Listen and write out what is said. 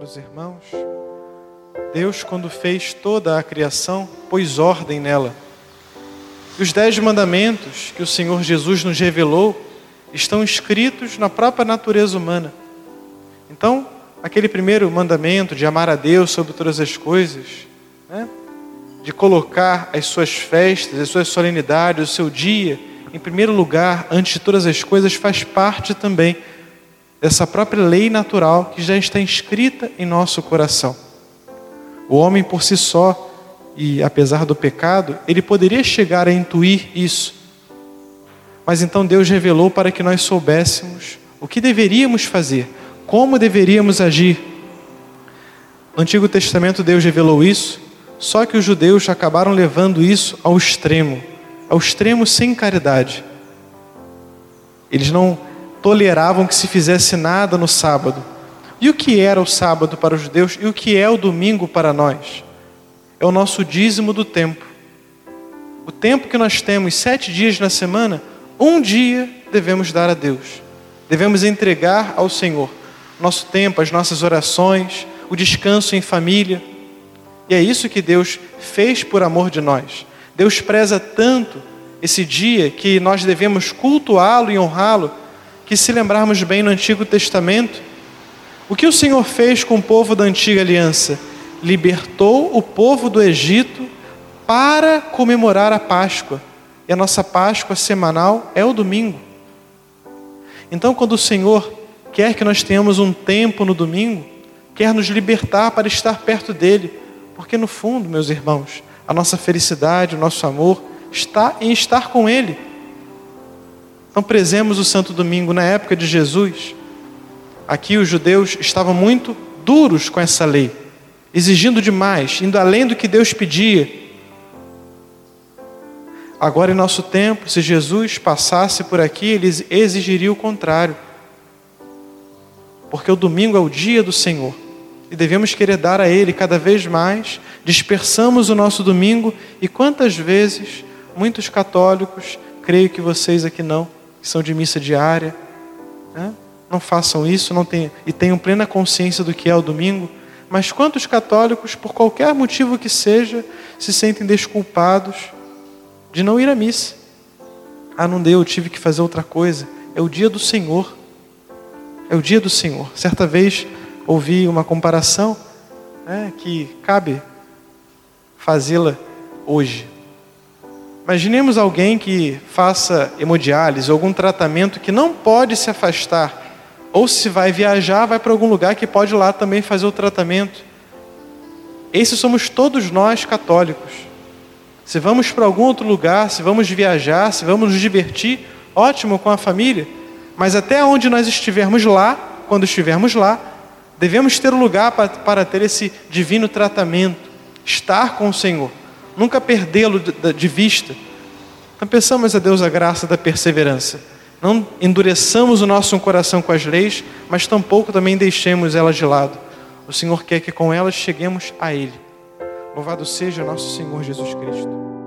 Caros irmãos, Deus, quando fez toda a criação, pôs ordem nela. E os dez mandamentos que o Senhor Jesus nos revelou estão escritos na própria natureza humana. Então, aquele primeiro mandamento de amar a Deus sobre todas as coisas, né? de colocar as suas festas, as suas solenidades, o seu dia em primeiro lugar, antes de todas as coisas, faz parte também dessa própria lei natural que já está inscrita em nosso coração. O homem por si só, e apesar do pecado, ele poderia chegar a intuir isso. Mas então Deus revelou para que nós soubéssemos o que deveríamos fazer, como deveríamos agir. No Antigo Testamento Deus revelou isso, só que os judeus acabaram levando isso ao extremo, ao extremo sem caridade. Eles não toleravam que se fizesse nada no sábado. E o que era o sábado para os judeus e o que é o domingo para nós? É o nosso dízimo do tempo. O tempo que nós temos, sete dias na semana, um dia devemos dar a Deus. Devemos entregar ao Senhor nosso tempo, as nossas orações, o descanso em família. E é isso que Deus fez por amor de nós. Deus preza tanto esse dia que nós devemos cultuá-lo e honrá-lo, que se lembrarmos bem no Antigo Testamento, o que o Senhor fez com o povo da antiga aliança? Libertou o povo do Egito para comemorar a Páscoa. E a nossa Páscoa semanal é o domingo. Então, quando o Senhor quer que nós tenhamos um tempo no domingo, quer nos libertar para estar perto dele, porque no fundo, meus irmãos, a nossa felicidade, o nosso amor está em estar com ele. Então, prezemos o Santo Domingo na época de Jesus Aqui os judeus estavam muito duros com essa lei, exigindo demais, indo além do que Deus pedia. Agora, em nosso tempo, se Jesus passasse por aqui, ele exigiria o contrário. Porque o domingo é o dia do Senhor e devemos querer dar a Ele cada vez mais. Dispersamos o nosso domingo e quantas vezes muitos católicos, creio que vocês aqui não, que são de missa diária, né? não façam isso não tenham, e tenham plena consciência do que é o domingo. Mas quantos católicos, por qualquer motivo que seja, se sentem desculpados de não ir à missa? Ah, não deu, eu tive que fazer outra coisa. É o dia do Senhor. É o dia do Senhor. Certa vez ouvi uma comparação né, que cabe fazê-la hoje. Imaginemos alguém que faça hemodiálise algum tratamento que não pode se afastar ou se vai viajar, vai para algum lugar que pode lá também fazer o tratamento. Esses somos todos nós católicos. Se vamos para algum outro lugar, se vamos viajar, se vamos nos divertir, ótimo com a família. Mas até onde nós estivermos lá, quando estivermos lá, devemos ter um lugar para, para ter esse divino tratamento, estar com o Senhor, nunca perdê-lo de, vista. Então pensamos a Deus a graça da perseverança. Não endureçamos o nosso coração com as leis, mas tampouco também deixemos elas de lado. O Senhor quer que com elas cheguemos a Ele. Louvado seja nosso Senhor Jesus Cristo.